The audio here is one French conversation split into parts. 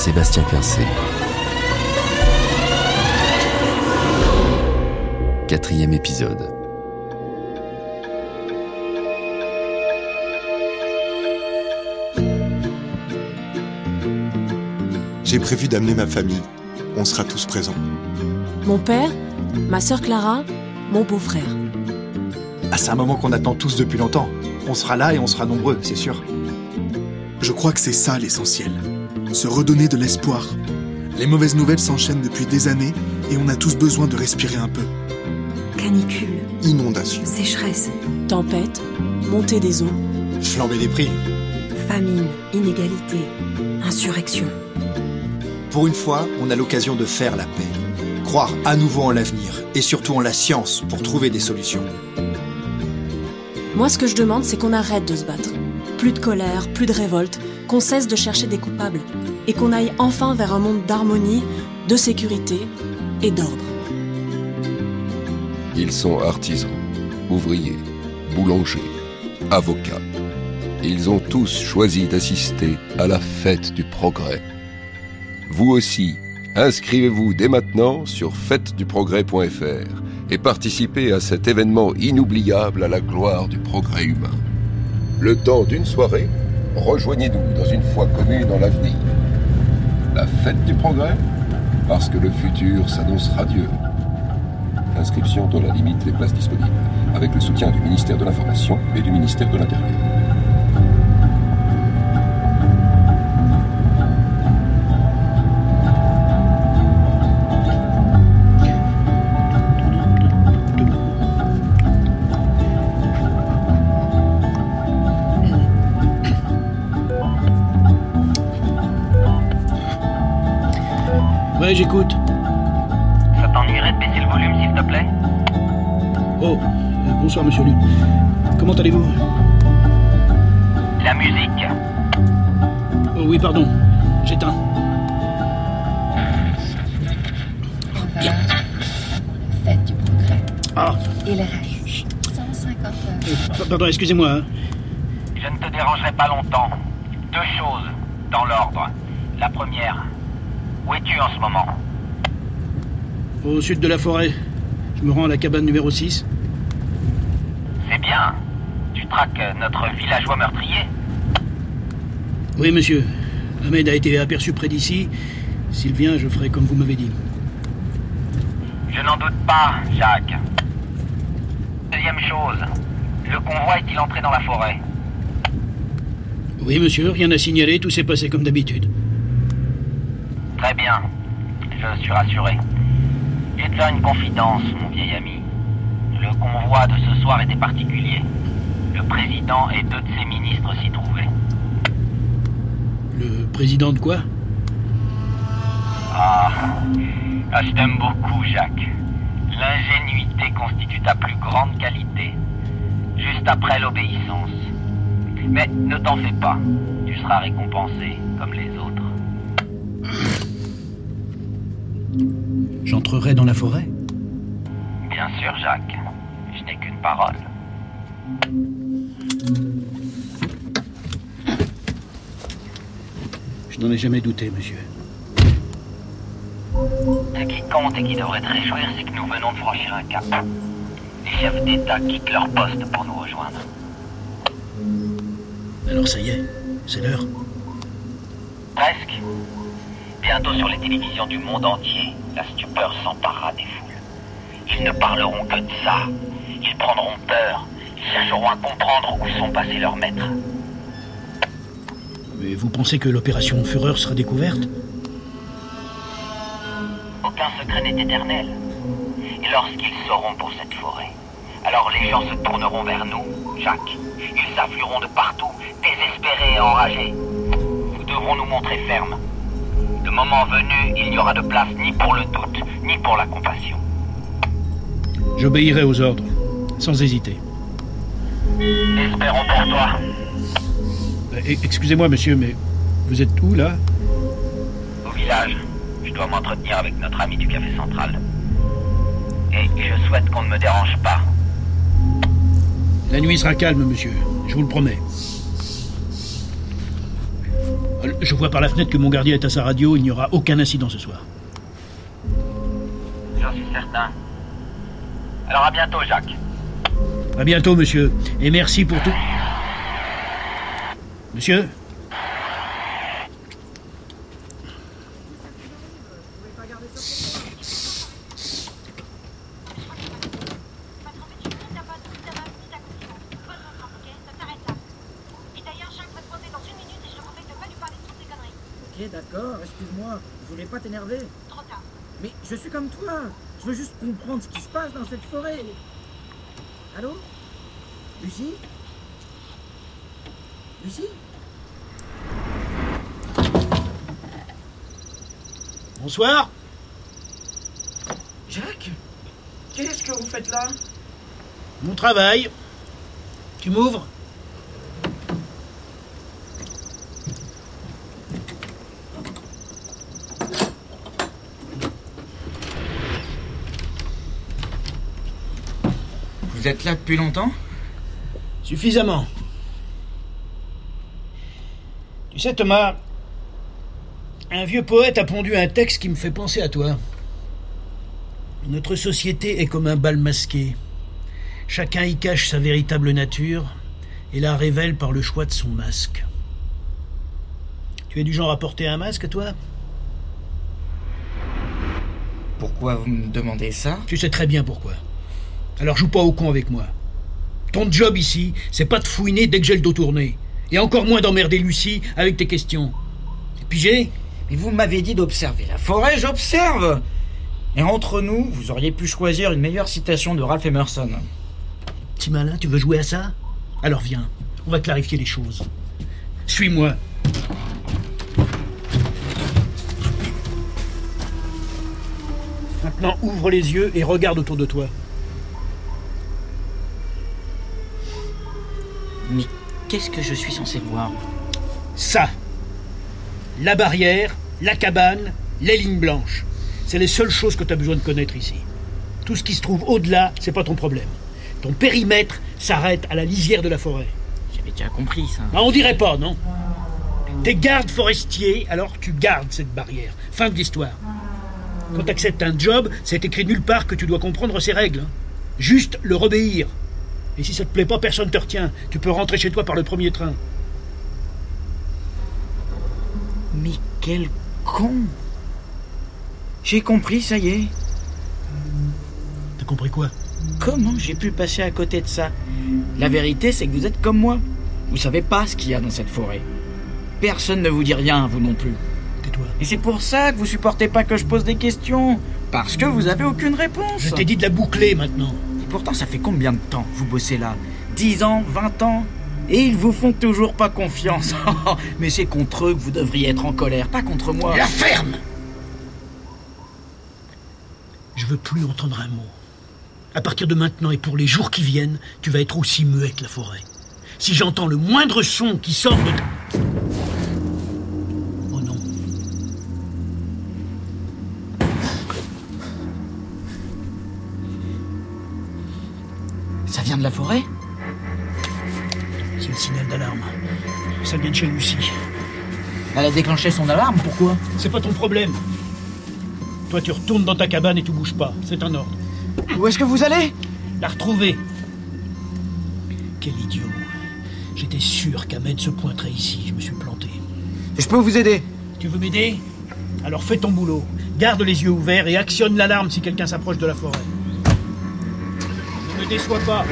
Sébastien Quincé. Quatrième épisode. J'ai prévu d'amener ma famille. On sera tous présents. Mon père, ma sœur Clara, mon beau-frère. Ah, c'est un moment qu'on attend tous depuis longtemps. On sera là et on sera nombreux, c'est sûr. Je crois que c'est ça l'essentiel. Se redonner de l'espoir. Les mauvaises nouvelles s'enchaînent depuis des années et on a tous besoin de respirer un peu. Canicule. Inondation. Sécheresse. Tempête. Montée des eaux. Flambée des prix. Famine. Inégalité. Insurrection. Pour une fois, on a l'occasion de faire la paix. Croire à nouveau en l'avenir et surtout en la science pour trouver des solutions. Moi, ce que je demande, c'est qu'on arrête de se battre. Plus de colère, plus de révolte, qu'on cesse de chercher des coupables et qu'on aille enfin vers un monde d'harmonie, de sécurité et d'ordre. Ils sont artisans, ouvriers, boulangers, avocats. Ils ont tous choisi d'assister à la fête du progrès. Vous aussi, inscrivez-vous dès maintenant sur fêteduprogrès.fr et participer à cet événement inoubliable à la gloire du progrès humain. Le temps d'une soirée, rejoignez-nous dans une foi commune en l'avenir. La fête du progrès Parce que le futur s'annonce radieux. Inscription dans la limite des places disponibles, avec le soutien du ministère de l'Information et du ministère de l'Intérieur. J'écoute. Ça t'ennuierait de baisser le volume, s'il te plaît Oh, euh, bonsoir, monsieur Lu. Comment allez-vous? La musique. Oh, oui, pardon. J'éteins. Bien. Du progrès. Ah. Et le reste 150 heures. Euh, pardon, excusez-moi. Hein. Je ne te dérangerai pas longtemps. Deux choses, dans l'ordre. La première, en ce moment Au sud de la forêt. Je me rends à la cabane numéro 6. C'est bien. Tu traques notre villageois meurtrier Oui, monsieur. Ahmed a été aperçu près d'ici. S'il vient, je ferai comme vous m'avez dit. Je n'en doute pas, Jacques. Deuxième chose, le convoi est-il entré dans la forêt? Oui, monsieur, rien à signaler, tout s'est passé comme d'habitude. Très bien. Je suis rassuré. Je vais te faire une confidence, mon vieil ami. Le convoi de ce soir était particulier. Le président et deux de ses ministres s'y trouvaient. Le président de quoi? Ah, ah, je t'aime beaucoup, Jacques. L'ingénuité constitue ta plus grande qualité. Juste après l'obéissance. Mais ne t'en fais pas. Tu seras récompensé comme les autres. J'entrerai dans la forêt Bien sûr, Jacques. Je n'ai qu'une parole. Je n'en ai jamais douté, monsieur. Ce qui compte et qui devrait te réjouir, c'est que nous venons de franchir un cap. Les chefs d'État quittent leur poste pour nous rejoindre. Alors ça y est, c'est l'heure. Presque. Bientôt sur les télévisions du monde entier, la stupeur s'emparera des foules. Ils ne parleront que de ça. Ils prendront peur. Ils chercheront à comprendre où sont passés leurs maîtres. Mais vous pensez que l'opération Fureur sera découverte? Aucun secret n'est éternel. Et lorsqu'ils sauront pour cette forêt, alors les gens se tourneront vers nous, Jacques. Ils afflueront de partout, désespérés et enragés. Nous devrons nous montrer fermes. Le moment venu, il n'y aura de place ni pour le doute, ni pour la compassion. J'obéirai aux ordres, sans hésiter. Espérons pour toi. Euh, e- Excusez-moi, monsieur, mais vous êtes où, là? Au village, je dois m'entretenir avec notre ami du café central. Et je souhaite qu'on ne me dérange pas. La nuit sera calme, monsieur, je vous le promets. Je vois par la fenêtre que mon gardien est à sa radio, il n'y aura aucun incident ce soir. J'en suis certain. Alors à bientôt, Jacques. À bientôt, monsieur, et merci pour tout. Monsieur Ok, excuse-moi, je voulais pas t'énerver. Mais je suis comme toi, je veux juste comprendre ce qui se passe dans cette forêt. Allô? Lucie? Lucie? Bonsoir. Jacques Qu'est-ce que vous faites là? Mon travail. Tu m'ouvres? Êtes là depuis longtemps Suffisamment. Tu sais, Thomas, un vieux poète a pondu un texte qui me fait penser à toi. Notre société est comme un bal masqué. Chacun y cache sa véritable nature et la révèle par le choix de son masque. Tu es du genre à porter un masque, toi? Pourquoi vous me demandez ça? Tu sais très bien pourquoi. Alors joue pas au con avec moi. Ton job ici, c'est pas de fouiner dès que j'ai le dos tourné. Et encore moins d'emmerder Lucie avec tes questions. Pigé Mais vous m'avez dit d'observer la forêt, j'observe Et entre nous, vous auriez pu choisir une meilleure citation de Ralph Emerson. Petit malin, tu veux jouer à ça? Alors viens, on va clarifier les choses. Suis-moi. Maintenant, ouvre les yeux et regarde autour de toi. Mais qu'est-ce que je suis censé voir? Ça. La barrière, la cabane, les lignes blanches. C'est les seules choses que tu as besoin de connaître ici. Tout ce qui se trouve au-delà, c'est pas ton problème. Ton périmètre s'arrête à la lisière de la forêt. J'avais déjà compris ça. Bah, on dirait pas, non? T'es garde forestier, alors tu gardes cette barrière. Fin de l'histoire. Quand tu acceptes un job, c'est écrit nulle part que tu dois comprendre ses règles. hein. Juste leur obéir. Et si ça te plaît pas, personne te retient. Tu peux rentrer chez toi par le premier train. Mais quel con J'ai compris, ça y est. T'as compris quoi? Comment j'ai pu passer à côté de ça? La vérité, c'est que vous êtes comme moi. Vous savez pas ce qu'il y a dans cette forêt. Personne ne vous dit rien, vous non plus. Tais-toi. Et c'est pour ça que vous supportez pas que je pose des questions. Parce que vous avez aucune réponse. Je t'ai dit de la boucler maintenant. Pourtant, ça fait combien de temps que vous bossez là? 10 ans? 20 ans? Et ils vous font toujours pas confiance. Mais c'est contre eux que vous devriez être en colère, pas contre moi. La ferme Je veux plus entendre un mot. À partir de maintenant et pour les jours qui viennent, tu vas être aussi muet que la forêt. Si j'entends le moindre son qui sort de de la forêt C'est le signal d'alarme. Ça vient de chez Lucie. Elle a déclenché son alarme, pourquoi? C'est pas ton problème. Toi, tu retournes dans ta cabane et tu bouges pas. C'est un ordre. Où est-ce que vous allez? La retrouver. Quel idiot. J'étais sûr qu'Ahmed se pointerait ici. Je me suis planté. Je peux vous aider? Tu veux m'aider? Alors fais ton boulot. Garde les yeux ouverts et actionne l'alarme si quelqu'un s'approche de la forêt. Ne déçois pas.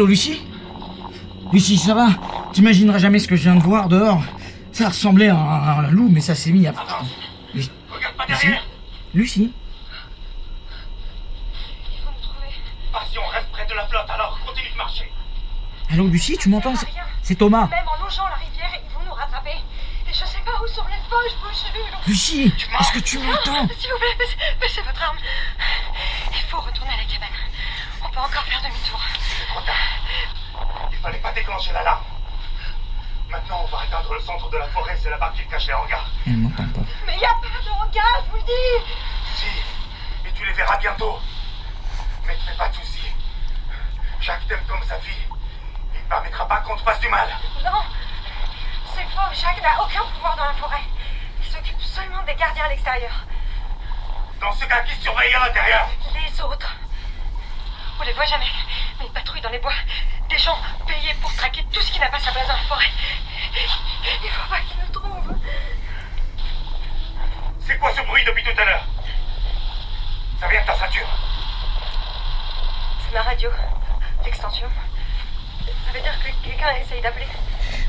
Allô, Lucie Lucie, ça va T'imagineras jamais ce que je viens de voir dehors Ça ressemblait à un, un loup, mais ça s'est mis à... Lucie Lucie Pas si on reste près de la flotte, alors continue de marcher. Allô, Lucie, tu m'entends C'est- Thomas. Même en longeant la rivière, ils vont nous rattraper. Et je sais pas où sont les poches, bouche Lucie, est-ce que tu m'entends S'il vous plaît, baissez votre arme. Il faut retourner à la cabane. On peut encore faire demi-tour. Trop tard. Il fallait pas déclencher l'alarme. Maintenant, on va atteindre le centre de la forêt, c'est là-bas qu'il cache les hangars. Elle m'entend pas. Mais y a pas de hangar, je vous le dis Si, et tu les verras bientôt. Mais ne fais pas de soucis. Jacques t'aime comme sa fille. Il ne permettra pas qu'on te fasse du mal. Non, c'est faux. Jacques n'a aucun pouvoir dans la forêt. Il s'occupe seulement des gardiens à l'extérieur. Dans ce cas, qui surveille à l'intérieur? Les autres. On les voit jamais, mais ils patrouillent dans les bois. Des gens payés pour traquer tout ce qui n'a pas sa place dans la forêt. Il faut pas qu'ils nous trouvent. C'est quoi ce bruit depuis tout à l'heure? Ça vient de ta ceinture. C'est ma radio. L'extension. Ça veut dire que quelqu'un essaye d'appeler.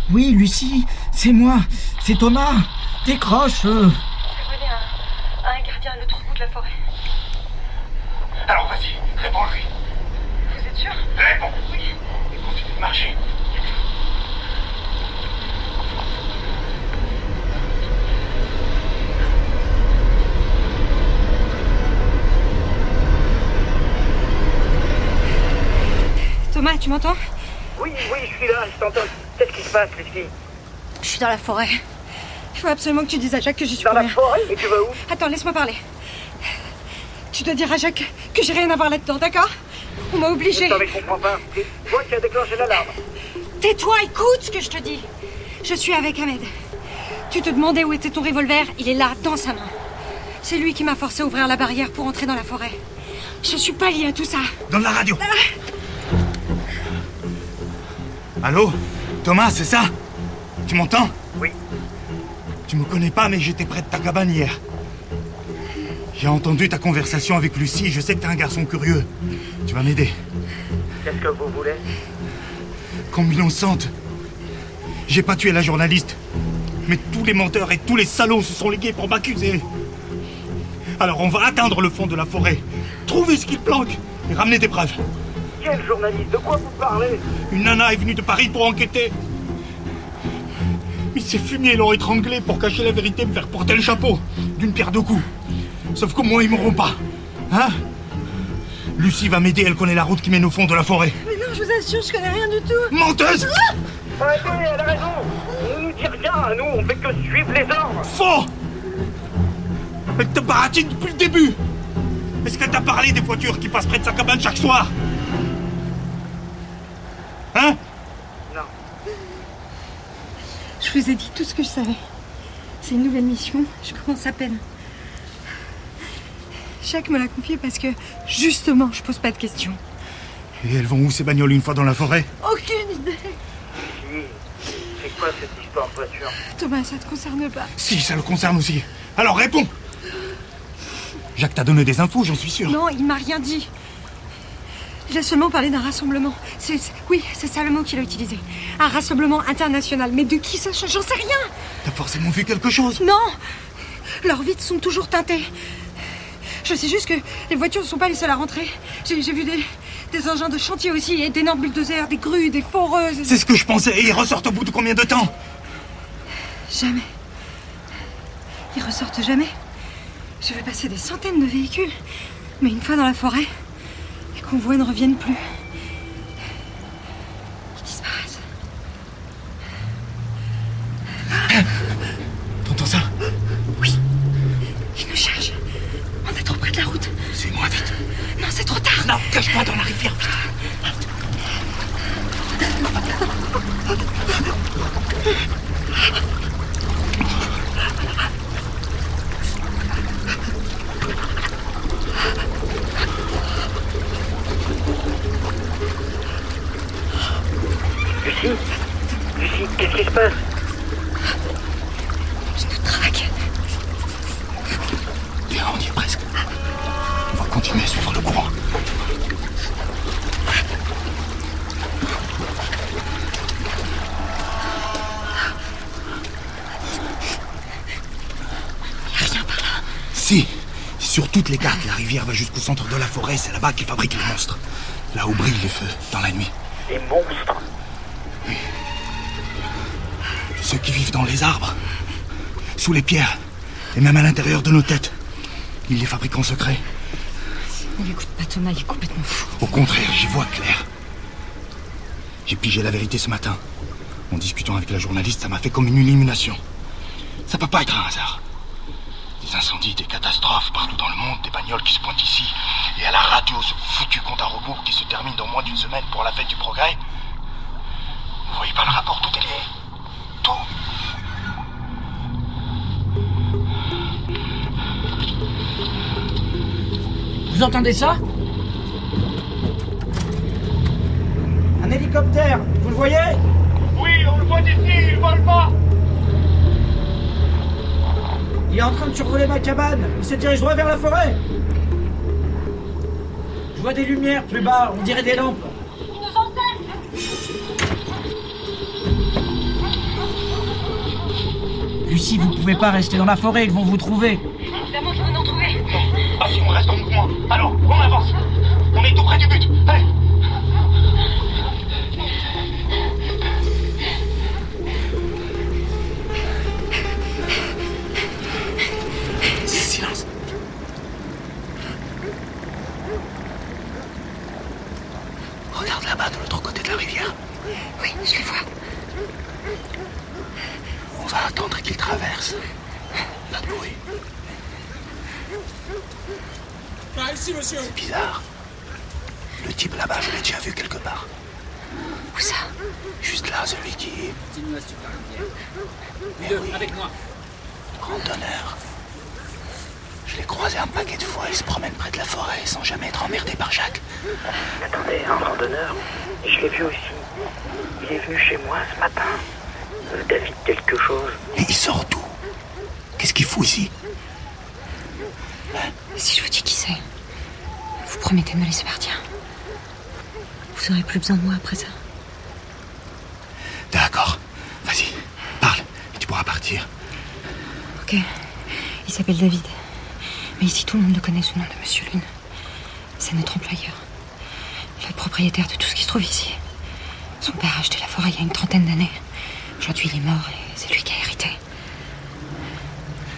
Oui, Lucie, c'est moi. C'est Thomas. Décroche. euh. À, à un gardien à l'autre bout de la forêt. Alors vas-y, réponds-lui. Sûr Réponds. Oui. Et continue de marcher. Thomas, tu m'entends Oui, oui, je suis là, je t'entends. Qu'est-ce qui se passe, Lucie Je suis dans la forêt. Il faut absolument que tu dises à Jacques que j'y suis Dans la rien. forêt Et tu vas où Attends, laisse-moi parler. Tu dois dire à Jacques que j'ai rien à voir là-dedans, d'accord On m'a obligé. Je ne comprends pas. C'est toi qui as déclenché l'alarme. Tais-toi, écoute ce que je te dis. Je suis avec Ahmed. Tu te demandais où était ton revolver, il est là, dans sa main. C'est lui qui m'a forcé à ouvrir la barrière pour entrer dans la forêt. Je suis pas liée à tout ça. Donne la radio. Allô? Thomas, c'est ça? Tu m'entends? Oui. Tu me connais pas, mais j'étais près de ta cabane hier. J'ai entendu ta conversation avec Lucie, je sais que t'es un garçon curieux. Tu vas m'aider. Qu'est-ce que vous voulez? Combien sente J'ai pas tué la journaliste. Mais tous les menteurs et tous les salauds se sont ligués pour m'accuser. Alors on va atteindre le fond de la forêt, trouver ce qu'ils planquent et ramener des preuves. Quel journaliste? De quoi vous parlez? Une nana est venue de Paris pour enquêter. Mais ces fumiers l'ont étranglé pour cacher la vérité et me faire porter le chapeau d'une pierre deux coups. Sauf qu'au moins ils m'auront pas. Hein? Lucie va m'aider, elle connaît la route qui mène au fond de la forêt. Mais non, je vous assure, je connais rien du tout. Menteuse Arrêtez, elle a raison On nous dit rien, à nous, on fait que suivre les ordres Faux Elle te baratine depuis le début Est-ce qu'elle t'a parlé des voitures qui passent près de sa cabane chaque soir? Hein? Non. Je vous ai dit tout ce que je savais. C'est une nouvelle mission, je commence à peine. Jacques me l'a confié parce que, justement, je pose pas de questions. Et elles vont où ces bagnoles une fois dans la forêt? Aucune idée. C'est quoi cette histoire de voiture? Thomas, ça te concerne pas. Si, ça le concerne aussi. Alors réponds Jacques t'a donné des infos, j'en suis sûr. Non, il m'a rien dit. Il a seulement parlé d'un rassemblement. C'est, c'est- oui, c'est ça le mot qu'il a utilisé. Un rassemblement international. Mais de qui ça J'en sais rien. T'as forcément vu quelque chose? Non Leurs vitres sont toujours teintées. Je sais juste que les voitures ne sont pas les seules à rentrer. J'ai, j'ai vu des, des engins de chantier aussi, et d'énormes bulldozers, des grues, des foreuses. C'est ce que je pensais, et ils ressortent au bout de combien de temps Jamais. Ils ressortent jamais. Je vais passer des centaines de véhicules. Mais une fois dans la forêt, les convois ne reviennent plus. Si, sur toutes les cartes, la rivière va jusqu'au centre de la forêt, c'est là-bas qu'ils fabriquent les monstres. Là où brillent les feux, dans la nuit. Des monstres Ceux qui vivent dans les arbres, sous les pierres, et même à l'intérieur de nos têtes. Ils les fabriquent en secret. Ne l'écoute pas, Thomas, il est complètement fou. Au contraire, j'y vois clair. J'ai pigé la vérité ce matin. En discutant avec la journaliste, ça m'a fait comme une illumination. Ça peut pas être un hasard. Des incendies, des catastrophes partout dans le monde, des bagnoles qui se pointent ici, et à la radio ce foutu compte à rebours qui se termine dans moins d'une semaine pour la fête du progrès. Vous voyez pas le rapport, tout est lié. Tout. Vous entendez ça? Un hélicoptère, vous le voyez? Oui, on le voit d'ici, il vole pas Il est en train de survoler ma cabane. Il se dirige droit vers la forêt. Je vois des lumières plus bas, on dirait des lampes. Lucie, vous pouvez pas rester dans la forêt, ils vont vous trouver. Évidemment qu'ils vont nous trouver. Ah si, on reste en mouvement. Alors, on avance. On est tout près du but. Allez qu'il traverse. Pas de bruit. Par ici, monsieur. C'est bizarre. Le type là-bas, je l'ai déjà vu quelque part. Où ça? Juste là, celui qui. Continue à super Mais Deux, oui, avec moi. randonneur. Je l'ai croisé un paquet de fois. Il se promène près de la forêt sans jamais être emmerdé par Jacques. Attendez, un randonneur Je l'ai vu aussi. Il est venu chez moi ce matin. Euh, David quelque chose. Et il sort d'où? Qu'est-ce qu'il fout ici? Si je vous dis qui c'est, vous promettez de me laisser partir. Vous aurez plus besoin de moi après ça. D'accord. Vas-y, parle. Et tu pourras partir. Ok. Il s'appelle David. Mais ici, tout le monde le connaît sous le nom de Monsieur Lune. C'est notre employeur. Le propriétaire de tout ce qui se trouve ici. Son père a acheté la forêt il y a une trentaine d'années. Aujourd'hui, il est mort et c'est lui qui a hérité.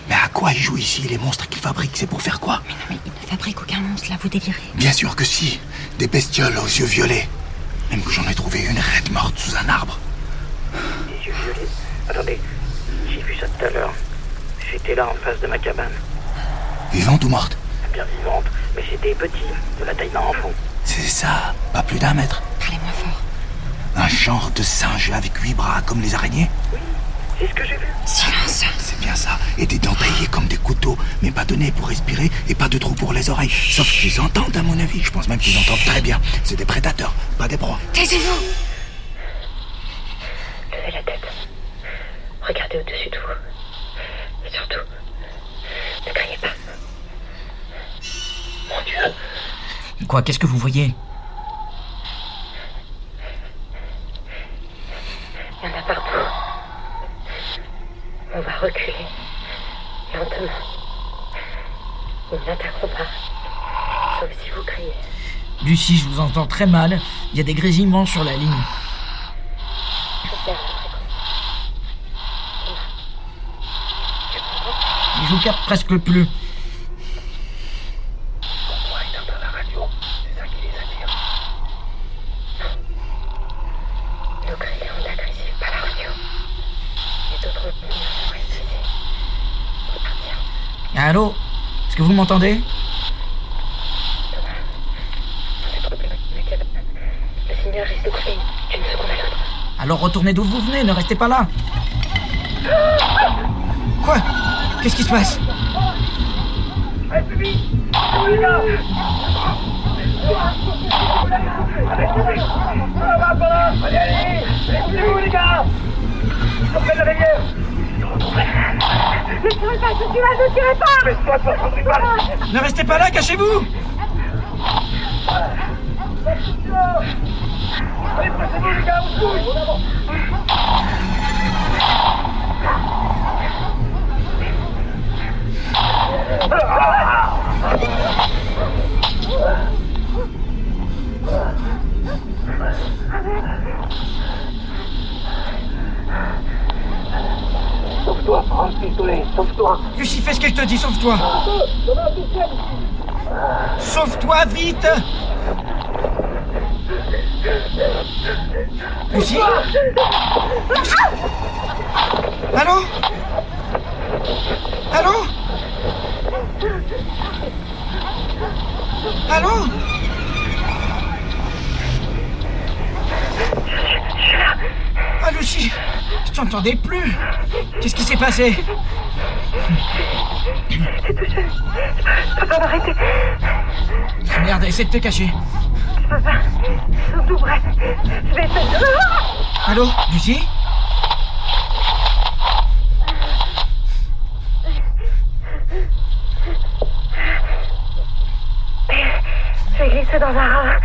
Mais à quoi il joue ici Les monstres qu'il fabrique, c'est pour faire quoi? Mais non, mais il ne fabrique aucun monstre, là, vous délirez. Bien sûr que si. Des bestioles aux yeux violets. Même que j'en ai trouvé une raide morte sous un arbre. Les yeux violets. Attendez, j'ai vu ça tout à l'heure. J'étais là en face de ma cabane. Vivante ou morte? Bien vivante, mais c'était petit, de la taille d'un enfant. C'est ça, pas plus d'un mètre. Un genre de singe avec huit bras comme les araignées C'est ce que j'ai vu. Silence. C'est bien ça. Et des dents taillées comme des couteaux, mais pas de nez pour respirer et pas de trou pour les oreilles. Sauf qu'ils entendent, à mon avis. Je pense même qu'ils entendent très bien. C'est des prédateurs, pas des proies. Taisez-vous Levez la tête. Regardez au-dessus de vous. Et surtout, ne criez pas. Mon Dieu, Quoi, qu'est-ce que vous voyez Il y en a partout. On va reculer. Lentement. Ils n'attaqueront pas. Sauf si vous criez. Lucie, je vous entends très mal. Il y a des grésillements sur la ligne. Je vous capte presque plus. on pourrait éteindre la radio. C'est ça qui les attire. Nos cris rendent agressifs par la radio. Et d'autres mouvements sont refusés. Faut partir. Allô Est-ce que vous m'entendez C'est problématique, ma cabane. Le signal risque de couper d'une seconde à l'autre. Retournez d'où vous venez, ne restez pas là. Quoi? Qu'est-ce qui se passe? Ne tirez pas, je suis là, ne tirez pas Ne restez pas là, cachez-vous Sauve-toi, prends le pistolet, sauve-toi. Lucie, fais ce qu'elle te dit, sauve-toi. Sauve-toi vite. Lucie Allô Allô Allô Ah, Lucie Je t'entendais plus Qu'est-ce qui s'est passé. Je peux pas m'arrêter. Merde, essaie de te cacher. Allô Lucie J'ai glissé dans un ravin.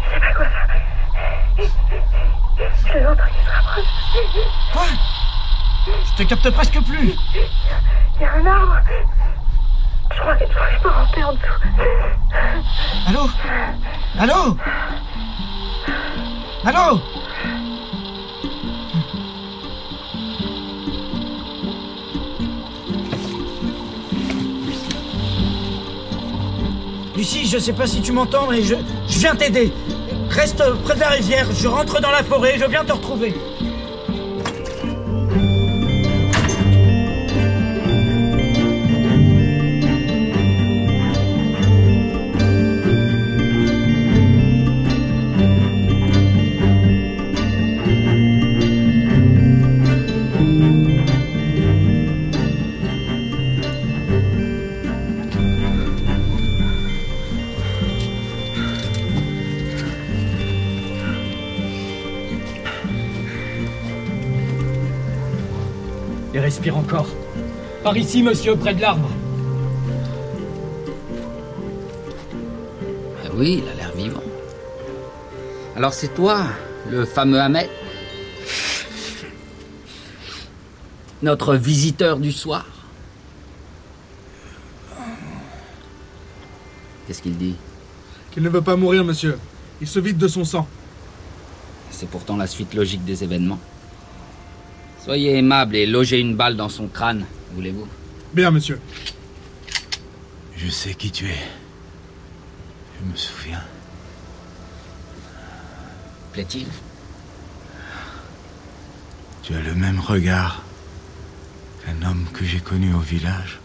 Je sais pas quoi faire. C'est l'autre qui se rapproche. Quoi? Je te capte presque plus. Il y a un arbre. Je peux ramper en dessous. Allô? Allô? Allô? Lucie, je sais pas si tu m'entends, mais je, je viens t'aider. Reste près de la rivière, je rentre dans la forêt, je viens te retrouver. Et respire encore. Par ici, monsieur, près de l'arbre. Ah oui, il a l'air vivant. Alors c'est toi, le fameux Ahmed Notre visiteur du soir? Qu'est-ce qu'il dit? Qu'il ne veut pas mourir, monsieur. Il se vide de son sang. C'est pourtant la suite logique des événements. Soyez aimable et logez une balle dans son crâne, voulez-vous? Bien, monsieur. Je sais qui tu es. Je me souviens. Plaît-il? Tu as le même regard qu'un homme que j'ai connu au village.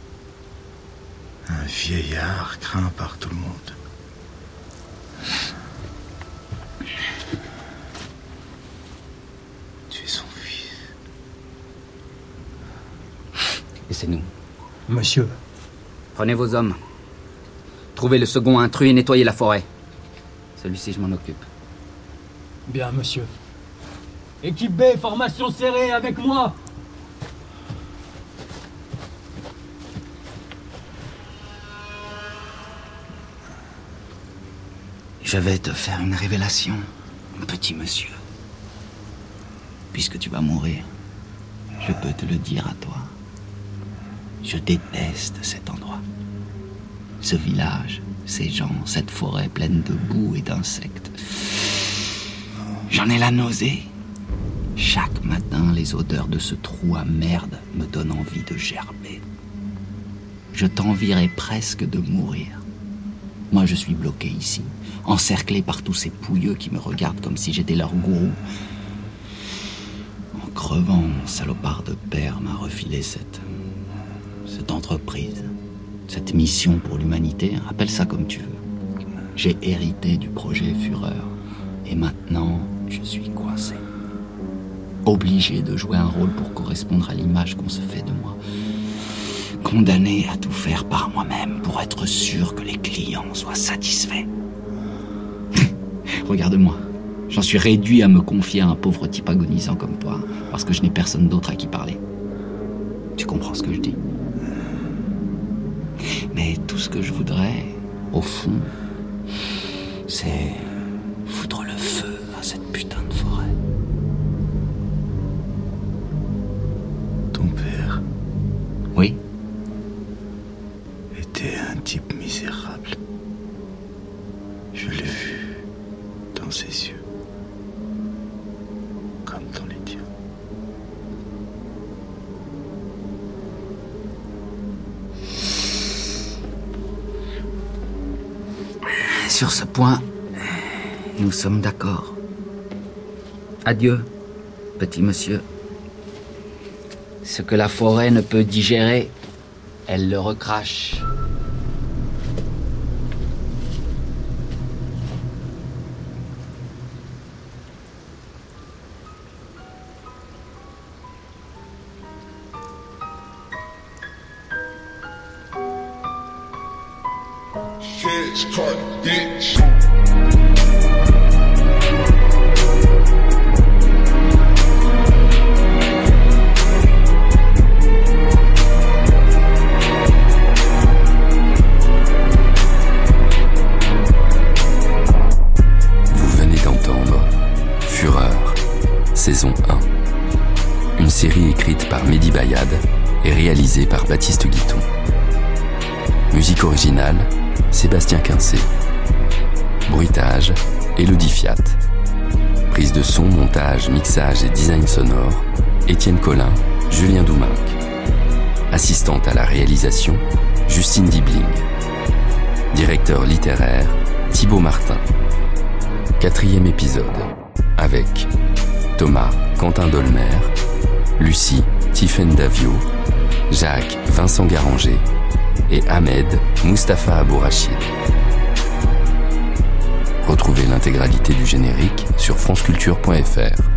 Un vieillard craint par tout le monde. Tu es son fils. Laissez-nous. Monsieur. Prenez vos hommes. Trouvez le second intrus et nettoyez la forêt. Celui-ci, je m'en occupe. Bien, monsieur. Équipe B, formation serrée avec moi. Je vais te faire une révélation, mon petit monsieur. Puisque tu vas mourir, je peux te le dire à toi. Je déteste cet endroit. Ce village, ces gens, cette forêt pleine de boue et d'insectes. J'en ai la nausée. Chaque matin, les odeurs de ce trou à merde me donnent envie de gerber. Je t'envierais presque de mourir. Moi, je suis bloqué ici, encerclé par tous ces pouilleux qui me regardent comme si j'étais leur gourou. En crevant, mon salopard de père m'a refilé cette. Cette entreprise, cette mission pour l'humanité, appelle ça comme tu veux. J'ai hérité du projet Fureur, et maintenant, je suis coincé. Obligé de jouer un rôle pour correspondre à l'image qu'on se fait de moi. Condamné à tout faire par moi-même pour être sûr que les clients soient satisfaits. Regarde-moi. J'en suis réduit à me confier à un pauvre type agonisant comme toi, parce que je n'ai personne d'autre à qui parler. Tu comprends ce que je dis? Mais tout ce que je voudrais, au fond, c'est foutre le feu à cette putain de forêt. Sur ce point, nous sommes d'accord. Adieu, petit monsieur. Ce que la forêt ne peut digérer, elle le recrache. Vous venez d'entendre Fureur, saison 1. Une série écrite par Mehdi Bayad et réalisée par Baptiste Guiton. Musique originale, Sébastien Quincé. Bruitage, Elodie Fiat. Prise de son, montage, mixage et design sonore, Étienne Collin, Julien Douminc. Assistante à la réalisation, Justine Dibling. Directeur littéraire, Thibaut Martin. Quatrième épisode, avec Thomas Quentin Dolmer, Lucie Tiffaine Davio, Jacques Vincent Garanger et Ahmed Mustapha Abourachid. Retrouvez l'intégralité du générique sur franceculture.fr.